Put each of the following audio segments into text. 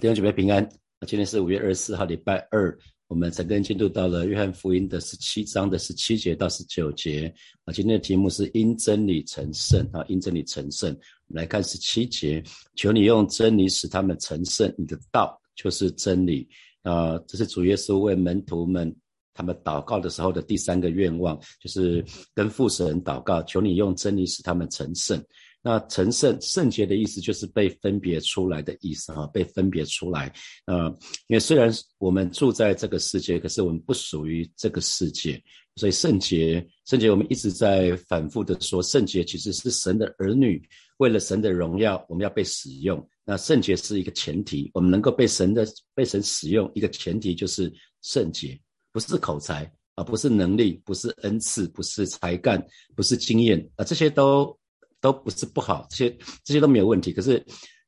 弟兄姐妹平安。今天是五月二十四号，礼拜二。我们整个人进度到了约翰福音的十七章的十七节到十九节。啊，今天的题目是因真理成圣啊，因真理成圣。我们来看十七节，求你用真理使他们成圣，你的道就是真理。啊，这是主耶稣为门徒们他们祷告的时候的第三个愿望，就是跟父神祷告，求你用真理使他们成圣。那成圣圣洁的意思就是被分别出来的意思哈，被分别出来。呃，因为虽然我们住在这个世界，可是我们不属于这个世界，所以圣洁，圣洁我们一直在反复的说，圣洁其实是神的儿女，为了神的荣耀，我们要被使用。那圣洁是一个前提，我们能够被神的被神使用，一个前提就是圣洁，不是口才啊，不是能力，不是恩赐，不是才干，不是经验啊，这些都。都不是不好，这些这些都没有问题。可是，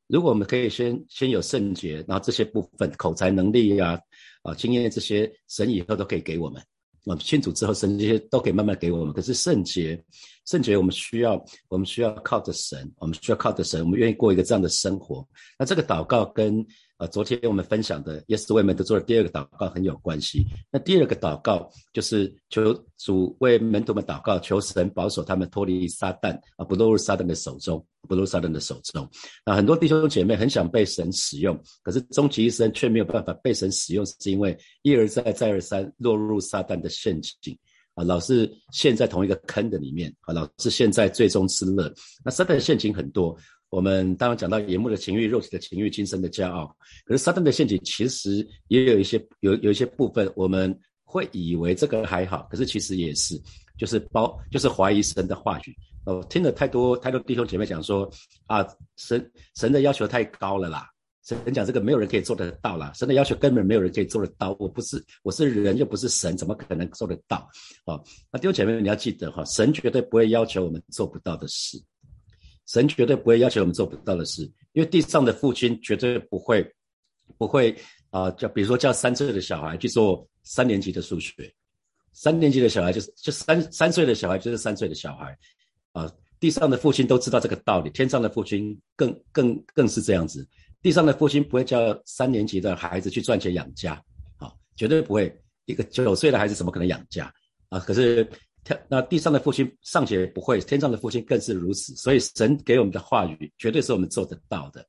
如果我们可以先先有圣洁，然后这些部分口才能力呀、啊经验这些，神以后都可以给我们。我们信主之后，神这些都可以慢慢给我们。可是圣洁，圣洁我们需要，我们需要靠着神，我们需要靠着神，我们愿意过一个这样的生活。那这个祷告跟。昨天我们分享的耶稣为门徒做的第二个祷告很有关系。那第二个祷告就是求主为门徒们祷告，求神保守他们脱离撒旦啊，不落入撒旦的手中，不落入撒旦的手中。啊，很多弟兄姐妹很想被神使用，可是终其一生却没有办法被神使用，是因为一而再，再而三落入撒旦的陷阱啊，老是陷在同一个坑的里面啊，老是陷在最终之乐。那撒旦的陷阱很多。我们当然讲到眼目的情欲、肉体的情欲、今生的骄傲，可是撒旦的陷阱其实也有一些有有一些部分，我们会以为这个还好，可是其实也是，就是包就是怀疑神的话语。哦，听了太多太多弟兄姐妹讲说啊，神神的要求太高了啦，神讲这个没有人可以做得到啦，神的要求根本没有人可以做得到。我不是我是人又不是神，怎么可能做得到？哦，那弟兄姐妹你要记得哈，神绝对不会要求我们做不到的事。神绝对不会要求我们做不到的事，因为地上的父亲绝对不会，不会啊，叫比如说叫三岁的小孩去做三年级的数学，三年级的小孩就是就三三岁的小孩就是三岁的小孩，啊，地上的父亲都知道这个道理，天上的父亲更更更是这样子，地上的父亲不会叫三年级的孩子去赚钱养家，啊，绝对不会，一个九岁的孩子怎么可能养家啊？可是。那地上的父亲尚且不会，天上的父亲更是如此。所以神给我们的话语，绝对是我们做得到的。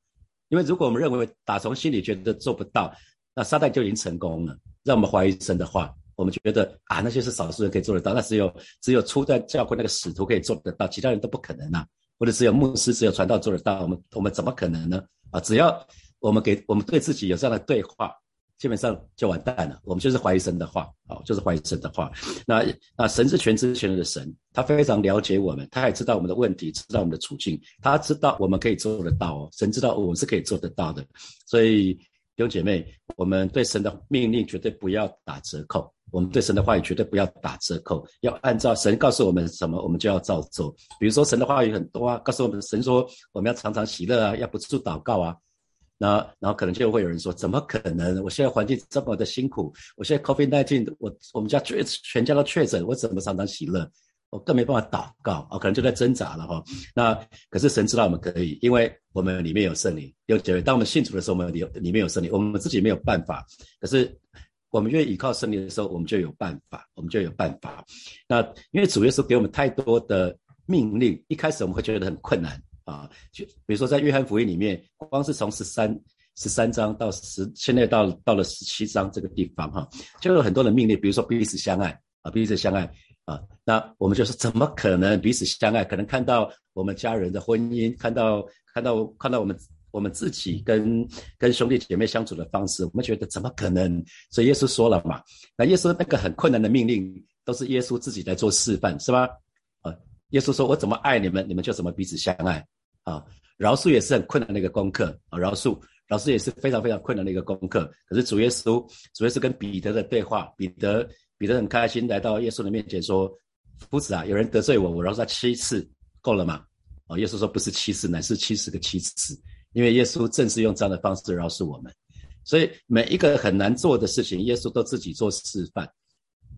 因为如果我们认为打从心里觉得做不到，那撒旦就已经成功了，让我们怀疑神的话。我们觉得啊，那些是少数人可以做得到，那只有只有初代教会那个使徒可以做得到，其他人都不可能啊。或者只有牧师、只有传道做得到，我们我们怎么可能呢？啊，只要我们给我们对自己有这样的对话。基本上就完蛋了。我们就是怀疑神的话，好，就是怀疑神的话。那那神是全知全能的神，他非常了解我们，他也知道我们的问题，知道我们的处境，他知道我们可以做得到哦。神知道我们是可以做得到的。所以弟兄姐妹，我们对神的命令绝对不要打折扣，我们对神的话语绝对不要打折扣，要按照神告诉我们什么，我们就要照做。比如说神的话语很多啊，告诉我们神说我们要常常喜乐啊，要不住祷告啊。那然后可能就会有人说，怎么可能？我现在环境这么的辛苦，我现在 COVID nineteen，我我们家确全家都确诊，我怎么常常喜乐？我更没办法祷告啊，可能就在挣扎了哈。那可是神知道我们可以，因为我们里面有圣灵。有几位，当我们信主的时候，我们里里面有圣灵，我们自己没有办法。可是我们愿意依靠圣灵的时候，我们就有办法，我们就有办法。那因为主耶稣给我们太多的命令，一开始我们会觉得很困难。啊，就比如说在约翰福音里面，光是从十三十三章到十，现在到到了十七章这个地方哈，就有很多的命令，比如说彼此相爱啊，彼此相爱啊，那我们就是怎么可能彼此相爱？可能看到我们家人的婚姻，看到看到看到我们我们自己跟跟兄弟姐妹相处的方式，我们觉得怎么可能？所以耶稣说了嘛，那耶稣那个很困难的命令，都是耶稣自己来做示范，是吧？啊，耶稣说我怎么爱你们，你们就怎么彼此相爱。啊，饶恕也是很困难的一个功课啊，饶恕，饶恕也是非常非常困难的一个功课。可是主耶稣，主耶稣跟彼得的对话，彼得，彼得很开心来到耶稣的面前说：“夫子啊，有人得罪我，我饶恕他七次，够了吗？”啊，耶稣说：“不是七次，乃是七十个七次。”因为耶稣正是用这样的方式饶恕我们，所以每一个很难做的事情，耶稣都自己做示范，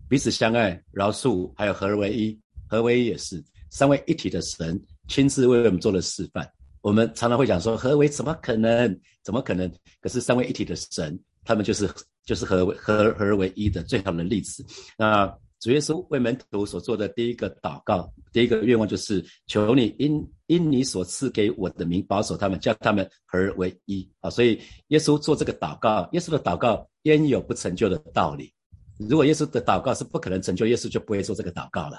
彼此相爱、饶恕，还有合而为一，合为一也是三位一体的神。亲自为我们做了示范，我们常常会讲说，何为怎么可能？怎么可能？可是三位一体的神，他们就是就是合为合合而为一的最好的例子。那主耶稣为门徒所做的第一个祷告，第一个愿望就是求你因因你所赐给我的名保守他们，叫他们合而为一啊。所以耶稣做这个祷告，耶稣的祷告焉有不成就的道理？如果耶稣的祷告是不可能成就，耶稣就不会做这个祷告了。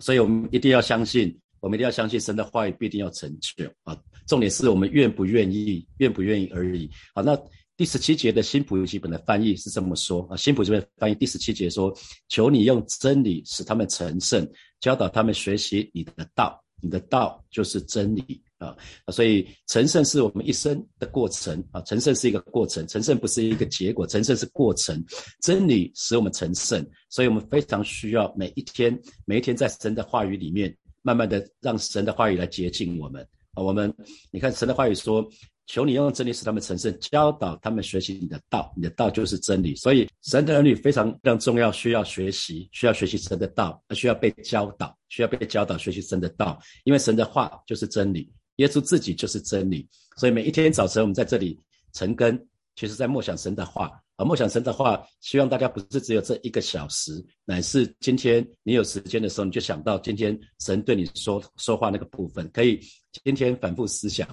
所以我们一定要相信。我们一定要相信神的话语必定要成就啊！重点是我们愿不愿意，愿不愿意而已。好，那第十七节的新普语本的翻译是这么说啊，新普这边翻译第十七节说：求你用真理使他们成圣，教导他们学习你的道，你的道就是真理啊！所以成圣是我们一生的过程啊，成圣是一个过程，成圣不是一个结果，成圣是过程。真理使我们成圣，所以我们非常需要每一天，每一天在神的话语里面。慢慢的让神的话语来洁净我们啊！我们你看神的话语说：“求你用真理使他们成圣，教导他们学习你的道，你的道就是真理。”所以神的儿女非常非常重要，需要学习，需要学习神的道，需要被教导，需要被教导学习神的道，因为神的话就是真理，耶稣自己就是真理。所以每一天早晨我们在这里晨更，其实在默想神的话。啊，梦想神的话，希望大家不是只有这一个小时，乃是今天你有时间的时候，你就想到今天神对你说说话那个部分，可以今天反复思想。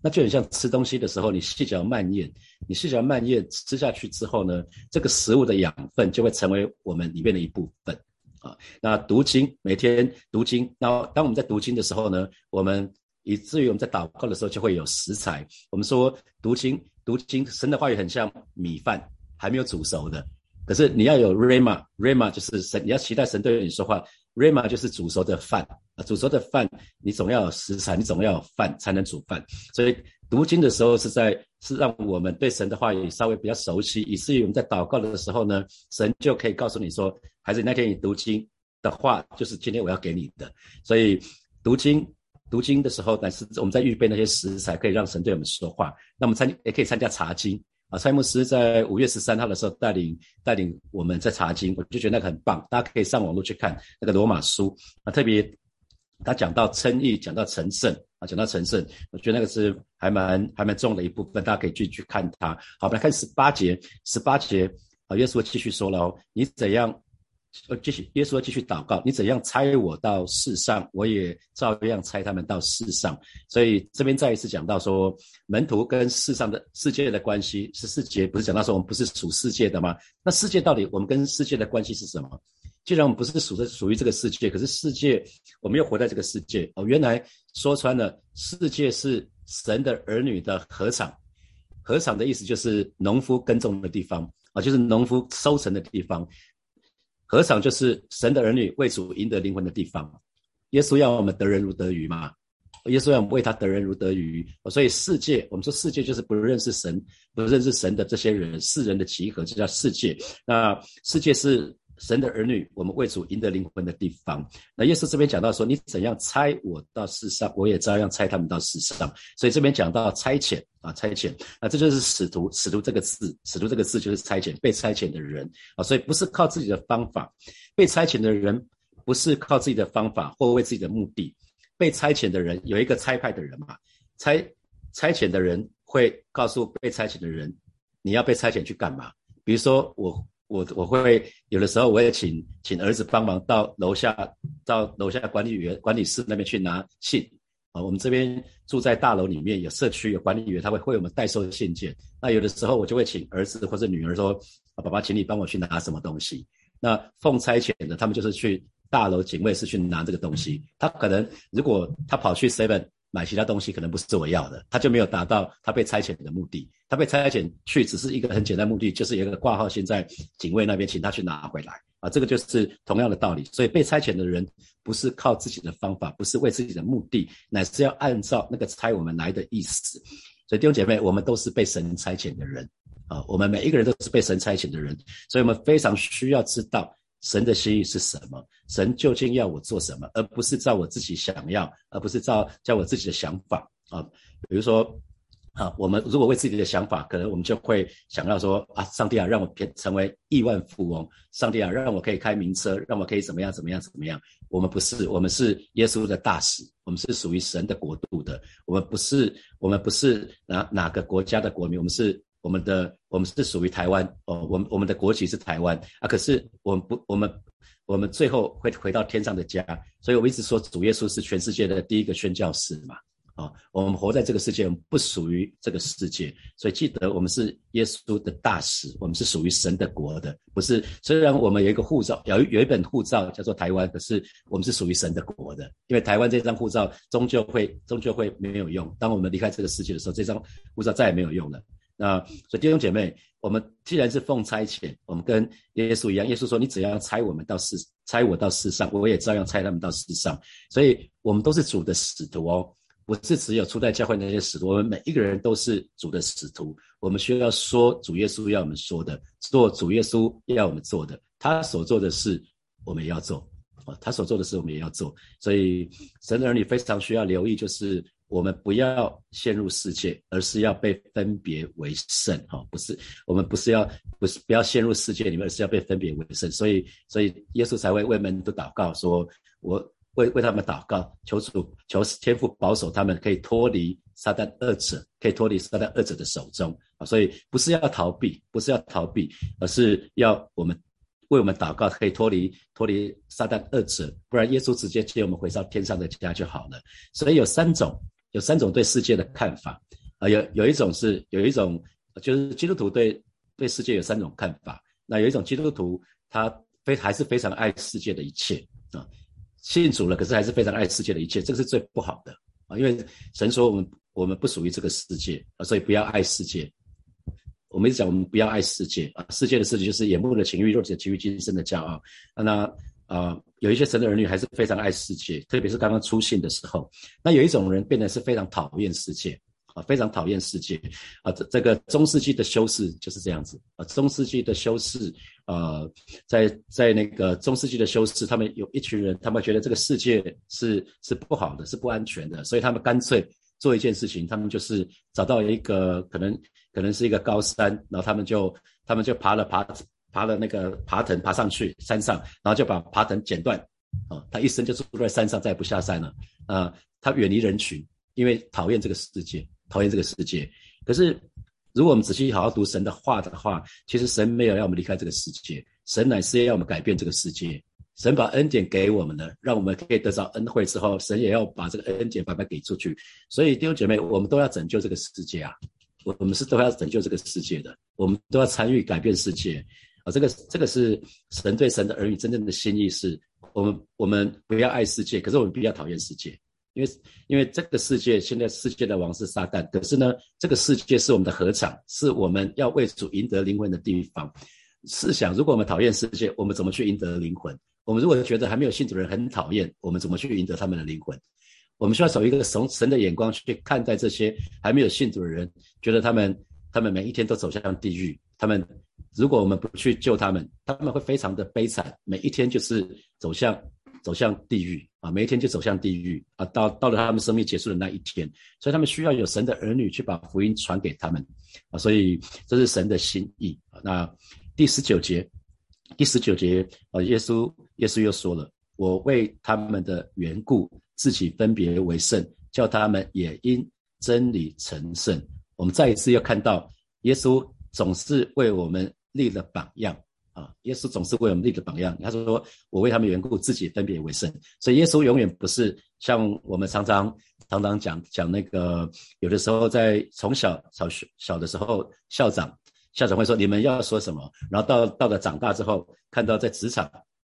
那就很像吃东西的时候，你细嚼慢咽，你细嚼慢咽吃下去之后呢，这个食物的养分就会成为我们里面的一部分。啊，那读经，每天读经，那当我们在读经的时候呢，我们以至于我们在祷告的时候就会有食材。我们说读经，读经，神的话语很像米饭。还没有煮熟的，可是你要有 rama，rama 就是神，你要期待神对你说话，rama 就是煮熟的饭啊，煮熟的饭，你总要有食材，你总要有饭才能煮饭。所以读经的时候是在是让我们对神的话语稍微比较熟悉，以至于我们在祷告的时候呢，神就可以告诉你说，孩子那天你读经的话，就是今天我要给你的。所以读经读经的时候，但是我们在预备那些食材，可以让神对我们说话。那我们参也可以参加查经。啊，蔡牧师在五月十三号的时候带领带领我们在查经，我就觉得那个很棒，大家可以上网络去看那个罗马书啊，特别他讲到称义，讲到成圣啊，讲到成圣，我觉得那个是还蛮还蛮重的一部分，大家可以去去看它。好，我们来看十八节，十八节啊，耶稣继续说了哦，你怎样？呃，继续，耶稣继续祷告，你怎样猜我到世上，我也照样猜他们到世上。所以这边再一次讲到说，门徒跟世上的世界的关系是世界，不是讲到说我们不是属世界的吗？那世界到底我们跟世界的关系是什么？既然我们不是属的属于这个世界，可是世界我们又活在这个世界哦。原来说穿了，世界是神的儿女的禾场，禾场的意思就是农夫耕种的地方啊，就是农夫收成的地方。何场就是神的儿女为主赢得灵魂的地方。耶稣要我们得人如得鱼嘛？耶稣要我们为他得人如得鱼。所以世界，我们说世界就是不认识神、不认识神的这些人，世人的集合，就叫世界。那世界是。神的儿女，我们为主赢得灵魂的地方。那耶稣这边讲到说，你怎样猜我到世上，我也照样猜他们到世上。所以这边讲到差遣啊，差遣啊，这就是使徒，使徒这个字，使徒这个字就是差遣，被差遣的人啊。所以不是靠自己的方法，被差遣的人不是靠自己的方法或为自己的目的。被差遣的人有一个差派的人嘛，差差遣的人会告诉被差遣的人，你要被差遣去干嘛？比如说我。我我会有的时候我也请请儿子帮忙到楼下到楼下管理员管理室那边去拿信啊。我们这边住在大楼里面，有社区有管理员，他会为我们代收信件。那有的时候我就会请儿子或者女儿说：“啊，爸爸，请你帮我去拿什么东西。”那奉差遣的，他们就是去大楼警卫室去拿这个东西。他可能如果他跑去 seven。买其他东西可能不是我要的，他就没有达到他被差遣的目的。他被差遣去只是一个很简单目的，就是有一个挂号，现在警卫那边请他去拿回来啊，这个就是同样的道理。所以被差遣的人不是靠自己的方法，不是为自己的目的，乃是要按照那个差我们来的意思。所以弟兄姐妹，我们都是被神差遣的人啊，我们每一个人都是被神差遣的人，所以我们非常需要知道。神的心意是什么？神究竟要我做什么？而不是照我自己想要，而不是照照我自己的想法啊。比如说，啊，我们如果为自己的想法，可能我们就会想要说啊，上帝啊，让我变成为亿万富翁，上帝啊，让我可以开名车，让我可以怎么样怎么样怎么样。我们不是，我们是耶稣的大使，我们是属于神的国度的。我们不是，我们不是哪哪个国家的国民，我们是我们的，我们是属于台湾哦。我们我们的国籍是台湾啊，可是我们不，我们我们最后会回到天上的家。所以我一直说，主耶稣是全世界的第一个宣教士嘛。啊，我们活在这个世界，我们不属于这个世界，所以记得我们是耶稣的大使，我们是属于神的国的，不是。虽然我们有一个护照，有有一本护照叫做台湾，可是我们是属于神的国的，因为台湾这张护照终究会终究会没有用。当我们离开这个世界的时候，这张护照再也没有用了。那所以弟兄姐妹，我们既然是奉差遣，我们跟耶稣一样，耶稣说：“你只要差我们到世，差我到世上，我也照样差他们到世上。”所以，我们都是主的使徒哦。不是只有初代教会那些使徒，我们每一个人都是主的使徒。我们需要说主耶稣要我们说的，做主耶稣要我们做的。他所做的事，我们也要做啊。他所做的事，我们也要做。所以神的儿女非常需要留意，就是我们不要陷入世界，而是要被分别为圣。哈，不是我们不是要不是不要陷入世界里面，而是要被分别为圣。所以，所以耶稣才会为门徒祷告说：“我。”为为他们祷告，求主求天父保守他们，可以脱离撒旦二者，可以脱离撒旦二者的手中啊！所以不是要逃避，不是要逃避，而是要我们为我们祷告，可以脱离脱离撒旦二者，不然耶稣直接接我们回到天上的家就好了。所以有三种，有三种对世界的看法啊，有有一种是有一种就是基督徒对对世界有三种看法，那有一种基督徒他非还是非常爱世界的一切啊。信主了，可是还是非常爱世界的一切，这个是最不好的啊！因为神说我们我们不属于这个世界啊，所以不要爱世界。我们一直讲我们不要爱世界啊，世界的世界就是眼目的情欲、肉体的情欲、今生的骄傲。那啊，有一些神的儿女还是非常爱世界，特别是刚刚出信的时候。那有一种人变得是非常讨厌世界。啊，非常讨厌世界，啊，这这个中世纪的修士就是这样子，啊，中世纪的修士，呃，在在那个中世纪的修士，他们有一群人，他们觉得这个世界是是不好的，是不安全的，所以他们干脆做一件事情，他们就是找到一个可能可能是一个高山，然后他们就他们就爬了爬爬了那个爬藤爬上去山上，然后就把爬藤剪断，啊，他一生就住在山上，再也不下山了，啊，他远离人群，因为讨厌这个世界。讨厌这个世界，可是如果我们仔细好好读神的话的话，其实神没有要我们离开这个世界，神乃是要我们改变这个世界。神把恩典给我们了，让我们可以得到恩惠之后，神也要把这个恩典慢慢给出去。所以弟兄姐妹，我们都要拯救这个世界啊！我我们是都要拯救这个世界的，我们都要参与改变世界啊！这个这个是神对神的儿女真正的心意，是我们我们不要爱世界，可是我们比较讨厌世界。因为，因为这个世界现在世界的王是撒旦，可是呢，这个世界是我们的合场，是我们要为主赢得灵魂的地方。试想，如果我们讨厌世界，我们怎么去赢得灵魂？我们如果觉得还没有信主的人很讨厌，我们怎么去赢得他们的灵魂？我们需要从一个从神的眼光去看待这些还没有信主的人，觉得他们他们每一天都走向地狱。他们如果我们不去救他们，他们会非常的悲惨，每一天就是走向。走向地狱啊！每一天就走向地狱啊！到到了他们生命结束的那一天，所以他们需要有神的儿女去把福音传给他们啊！所以这是神的心意啊！那第十九节，第十九节啊，耶稣耶稣又说了：“我为他们的缘故，自己分别为圣，叫他们也因真理成圣。”我们再一次要看到，耶稣总是为我们立了榜样。啊，耶稣总是为我们立了榜样。他说：“我为他们缘故，自己分别为圣。”所以耶稣永远不是像我们常常常常讲讲那个，有的时候在从小小学小的时候，校长校长会说你们要说什么，然后到到了长大之后，看到在职场，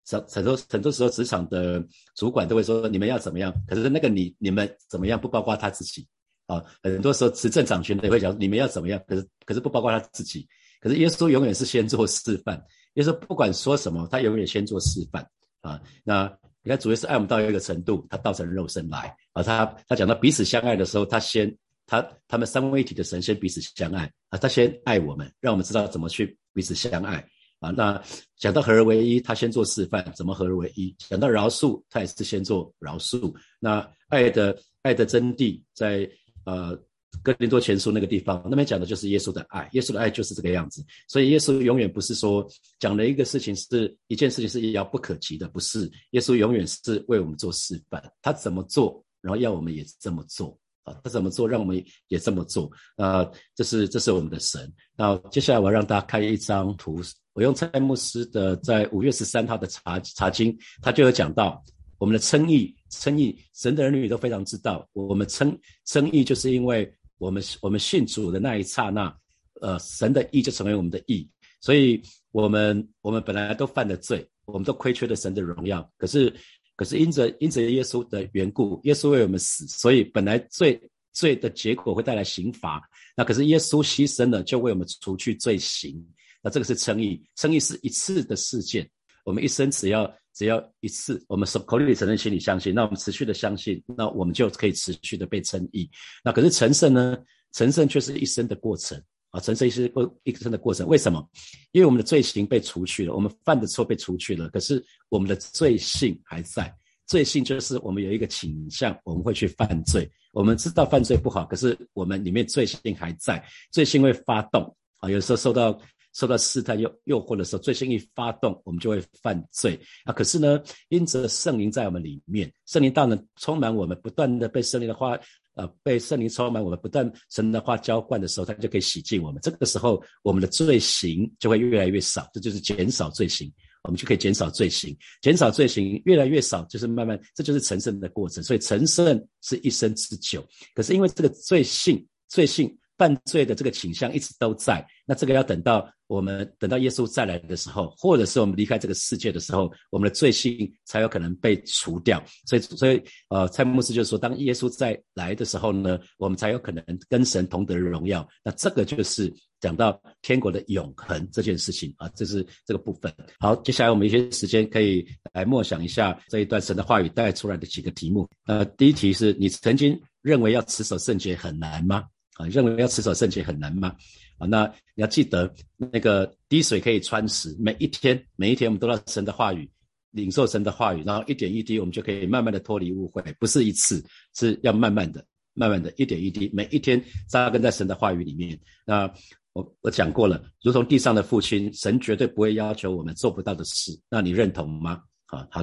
很很多很多时候职场的主管都会说你们要怎么样。可是那个你你们怎么样不包括他自己啊？很多时候执政掌权的会讲你们要怎么样，可是可是不包括他自己。可是耶稣永远是先做示范。耶稣不管说什么，他永远先做示范啊。那你看，主要是爱我们到一个程度，他道成肉身来啊。他他讲到彼此相爱的时候，他先他他们三位一体的神仙彼此相爱啊。他先爱我们，让我们知道怎么去彼此相爱啊。那讲到合而为一，他先做示范，怎么合而为一？讲到饶恕，他也是先做饶恕。那爱的爱的真谛，在呃哥林多前书那个地方，那边讲的就是耶稣的爱，耶稣的爱就是这个样子。所以耶稣永远不是说讲了一个事情是一件事情是遥不可及的，不是。耶稣永远是为我们做示范，他怎么做，然后要我们也这么做啊，他怎么做，让我们也这么做啊。这是这是我们的神。那接下来我让大家看一张图，我用蔡牧师的在五月十三号的查查经，他就有讲到。我们的称义，称义，神的儿女都非常知道，我们称称义，就是因为我们我们信主的那一刹那，呃，神的义就成为我们的义，所以我们我们本来都犯了罪，我们都亏缺了神的荣耀，可是可是因着因着耶稣的缘故，耶稣为我们死，所以本来罪罪的结果会带来刑罚，那可是耶稣牺牲了，就为我们除去罪行，那这个是称义，称义是一次的事件，我们一生只要。只要一次，我们是口里承认，心里相信，那我们持续的相信，那我们就可以持续的被称义。那可是成圣呢？成圣却是一生的过程啊！成圣是过一生的过程。为什么？因为我们的罪行被除去了，我们犯的错被除去了，可是我们的罪性还在。罪性就是我们有一个倾向，我们会去犯罪。我们知道犯罪不好，可是我们里面罪性还在，罪性会发动啊！有时候受到。受到试探诱诱惑的时候，罪行一发动，我们就会犯罪啊！可是呢，因着圣灵在我们里面，圣灵大能充满我们，不断的被圣灵的话，呃，被圣灵充满我们，不断神的话浇灌的时候，它就可以洗净我们。这个时候，我们的罪行就会越来越少，这就是减少罪行，我们就可以减少罪行，减少罪行越来越少，就是慢慢，这就是成圣的过程。所以成圣是一生之久，可是因为这个罪性，罪性。犯罪的这个倾向一直都在，那这个要等到我们等到耶稣再来的时候，或者是我们离开这个世界的时候，我们的罪性才有可能被除掉。所以，所以，呃，蔡牧师就说，当耶稣再来的时候呢，我们才有可能跟神同得荣耀。那这个就是讲到天国的永恒这件事情啊，这是这个部分。好，接下来我们一些时间可以来默想一下这一段神的话语带出来的几个题目。呃，第一题是你曾经认为要持守圣洁很难吗？啊，认为要持守圣洁很难吗？啊，那你要记得，那个滴水可以穿石，每一天，每一天我们都要神的话语，领受神的话语，然后一点一滴，我们就可以慢慢的脱离误会，不是一次，是要慢慢的、慢慢的一点一滴，每一天扎根在神的话语里面。那我我讲过了，如同地上的父亲，神绝对不会要求我们做不到的事，那你认同吗？好好，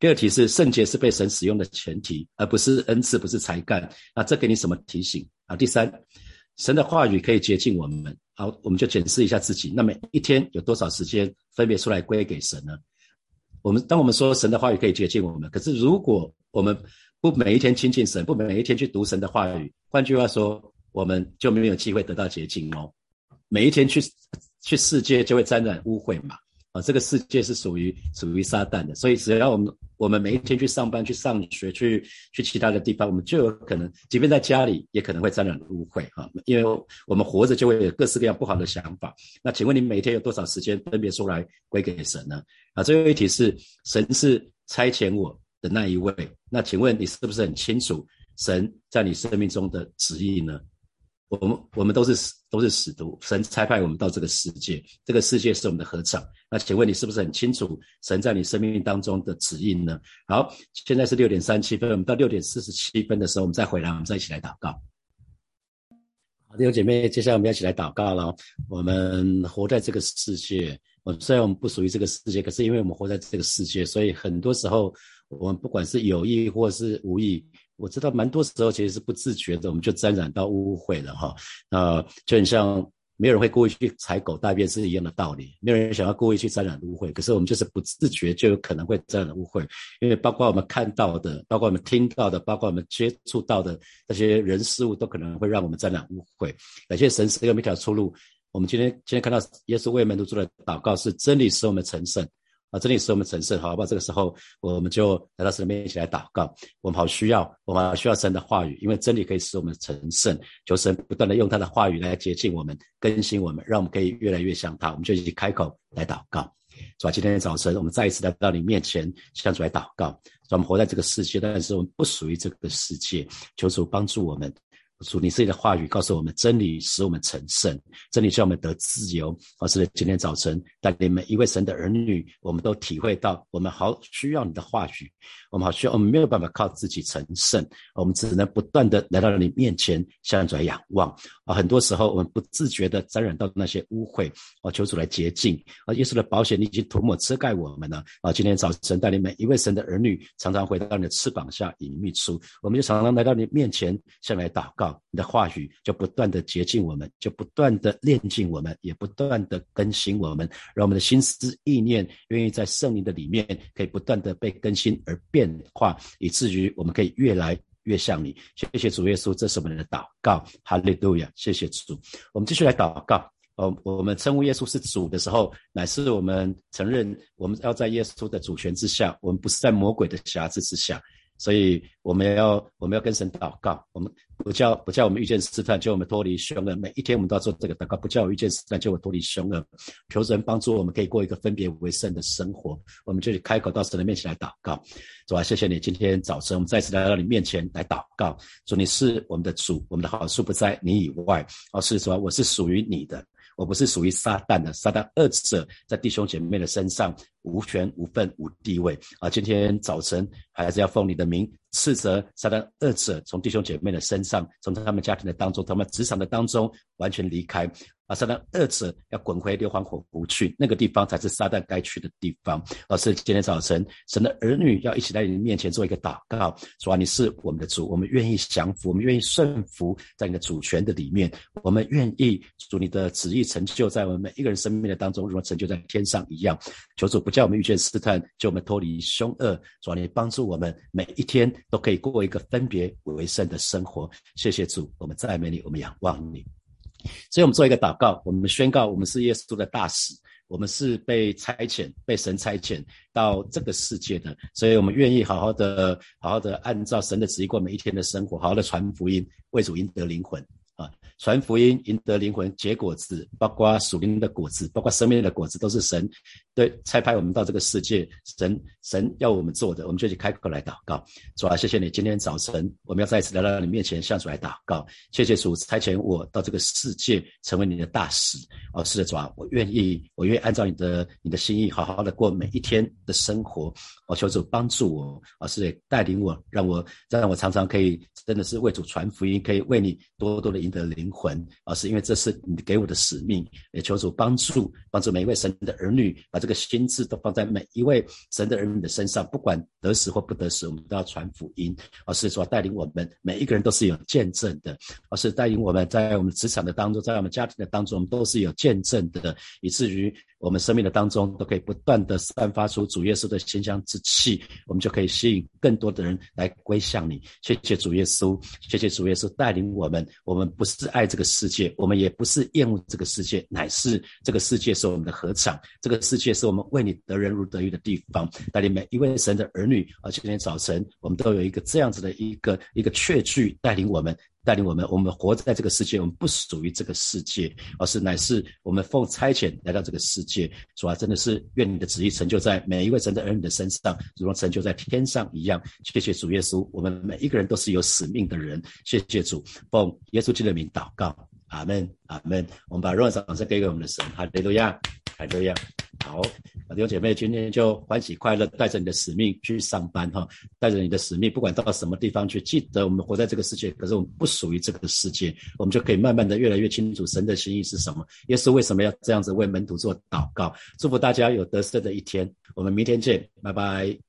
第二题是圣洁是被神使用的前提，而不是恩赐，不是才干。那这给你什么提醒啊？第三，神的话语可以接近我们。好，我们就检视一下自己。那么一天有多少时间分别出来归给神呢？我们当我们说神的话语可以接近我们，可是如果我们不每一天亲近神，不每一天去读神的话语，换句话说，我们就没有机会得到洁净哦。每一天去去世界就会沾染污秽嘛。啊，这个世界是属于属于撒旦的，所以只要我们我们每一天去上班、去上学、去去其他的地方，我们就有可能，即便在家里，也可能会沾染污秽啊。因为我们活着就会有各式各样不好的想法。那请问你每天有多少时间分别出来归给神呢？啊，最后一题是神是差遣我的那一位，那请问你是不是很清楚神在你生命中的旨意呢？我们我们都是都是使徒，神差派我们到这个世界，这个世界是我们的合场。那请问你是不是很清楚神在你生命当中的指引呢？好，现在是六点三七分，我们到六点四十七分的时候，我们再回来，我们再一起来祷告。好，弟兄姐妹，接下来我们要一起来祷告了。我们活在这个世界，我虽然我们不属于这个世界，可是因为我们活在这个世界，所以很多时候我们不管是有意或是无意。我知道蛮多时候其实是不自觉的，我们就沾染到污秽了哈。那就很像没有人会故意去踩狗大便是一样的道理，没有人想要故意去沾染污秽，可是我们就是不自觉就有可能会沾染污秽，因为包括我们看到的，包括我们听到的，包括我们接触到的那些人事物，都可能会让我们沾染污秽。感谢神赐给我们一条出路。我们今天今天看到耶稣为门徒做的祷告是真理使我们成圣。啊，这里是我们成圣，好不好？这个时候，我们就来到神面前一起来祷告。我们好需要，我们好需要神的话语，因为真理可以使我们成圣。求神不断的用他的话语来洁净我们、更新我们，让我们可以越来越像他。我们就一起开口来祷告，是吧？今天的早晨，我们再一次来到你面前，向主来祷告。我们活在这个世界，但是我们不属于这个世界。求主帮助我们，主，你自己的话语告诉我们，真理使我们成圣，真理叫我们得自由。而是今天早晨带领每一位神的儿女，我们都体会到，我们好需要你的话语，我们好需要，我们没有办法靠自己成圣，我们只能不断的来到你面前，向主来仰望。啊，很多时候我们不自觉的沾染到那些污秽，啊，求主来洁净。啊，耶稣的保险已经涂抹遮盖我们了。啊，今天早晨带领每一位神的儿女，常常回到你的翅膀下隐秘处，我们就常常来到你面前，向来祷告。你的话语就不断的洁净我们，就不断的炼净我们，也不断的更新我们，让我们的心思意念愿意在圣灵的里面，可以不断的被更新而变化，以至于我们可以越来越像你。谢谢主耶稣，这是我们的祷告，哈利路亚！谢谢主。我们继续来祷告。哦，我们称呼耶稣是主的时候，乃是我们承认我们要在耶稣的主权之下，我们不是在魔鬼的辖制之下。所以我们要我们要跟神祷告，我们不叫不叫我们遇见试探，叫我们脱离凶恶。每一天我们都要做这个祷告，不叫我遇见试探，叫我脱离凶恶。求神帮助我们，可以过一个分别为圣的生活。我们就开口到神的面前来祷告，主啊，谢谢你，今天早晨我们再次来到你面前来祷告。主，你是我们的主，我们的好处不在你以外。哦，是主啊，我是属于你的，我不是属于撒旦的。撒旦二者在弟兄姐妹的身上。无权无份无地位啊！今天早晨还是要奉你的名斥责撒旦二者，从弟兄姐妹的身上，从他们家庭的当中，他们职场的当中完全离开啊！撒旦二者要滚回硫磺火湖去，那个地方才是撒旦该去的地方。而是今天早晨，神的儿女要一起在你面前做一个祷告，说啊，你是我们的主，我们愿意降服，我们愿意顺服在你的主权的里面，我们愿意主你的旨意成就在我们每一个人生命的当中，如同成就在天上一样。求主不。叫我们遇见试探，叫我们脱离凶恶，主啊，你帮助我们每一天都可以过一个分别为圣的生活。谢谢主，我们赞美你，我们仰望你。所以，我们做一个祷告，我们宣告，我们是耶稣的大使，我们是被差遣、被神差遣到这个世界的，所以我们愿意好好的、好好的按照神的旨意过每一天的生活，好好的传福音，为主赢得灵魂。啊，传福音赢得灵魂，结果子，包括属灵的果子，包括生命的果子，都是神对差派我们到这个世界，神神要我们做的，我们就去开口来祷告。主啊，谢谢你，今天早晨我们要再一次来到你面前，向主来祷告。谢谢主差遣我到这个世界，成为你的大使。哦，是的，主啊，我愿意，我愿意按照你的你的心意，好好的过每一天的生活。哦，求主帮助我，哦，是的带领我，让我让我常常可以真的是为主传福音，可以为你多多的。赢得灵魂，而是因为这是你给我的使命，也求主帮助帮助每一位神的儿女，把这这个心智都放在每一位神的儿女的身上，不管得死或不得死，我们都要传福音。而是说带领我们每一个人都是有见证的，而是带领我们在我们职场的当中，在我们家庭的当中，我们都是有见证的，以至于我们生命的当中都可以不断的散发出主耶稣的馨香之气，我们就可以吸引更多的人来归向你。谢谢主耶稣，谢谢主耶稣带领我们，我们。不是爱这个世界，我们也不是厌恶这个世界，乃是这个世界是我们的合场，这个世界是我们为你得人如得鱼的地方。带领每一位神的儿女，而今天早晨我们都有一个这样子的一个一个确据，带领我们，带领我们，我们活在这个世界，我们不属于这个世界，而是乃是我们奉差遣来到这个世界。主啊，真的是愿你的旨意成就在每一位神的儿女的身上，如同成就在天上一样。谢谢主耶稣，我们每一个人都是有使命的人。谢谢主，奉耶稣基督的名祷告，阿门，阿门。我们把荣耀掌声给给我们的神，哈利路亚，哈利路亚。好，弟兄姐妹，今天就欢喜快乐，带着你的使命去上班哈，带着你的使命，不管到什么地方去，记得我们活在这个世界，可是我们不属于这个世界，我们就可以慢慢的越来越清楚神的心意是什么，耶稣为什么要这样子为门徒做祷告，祝福大家有得胜的一天，我们明天见，拜拜。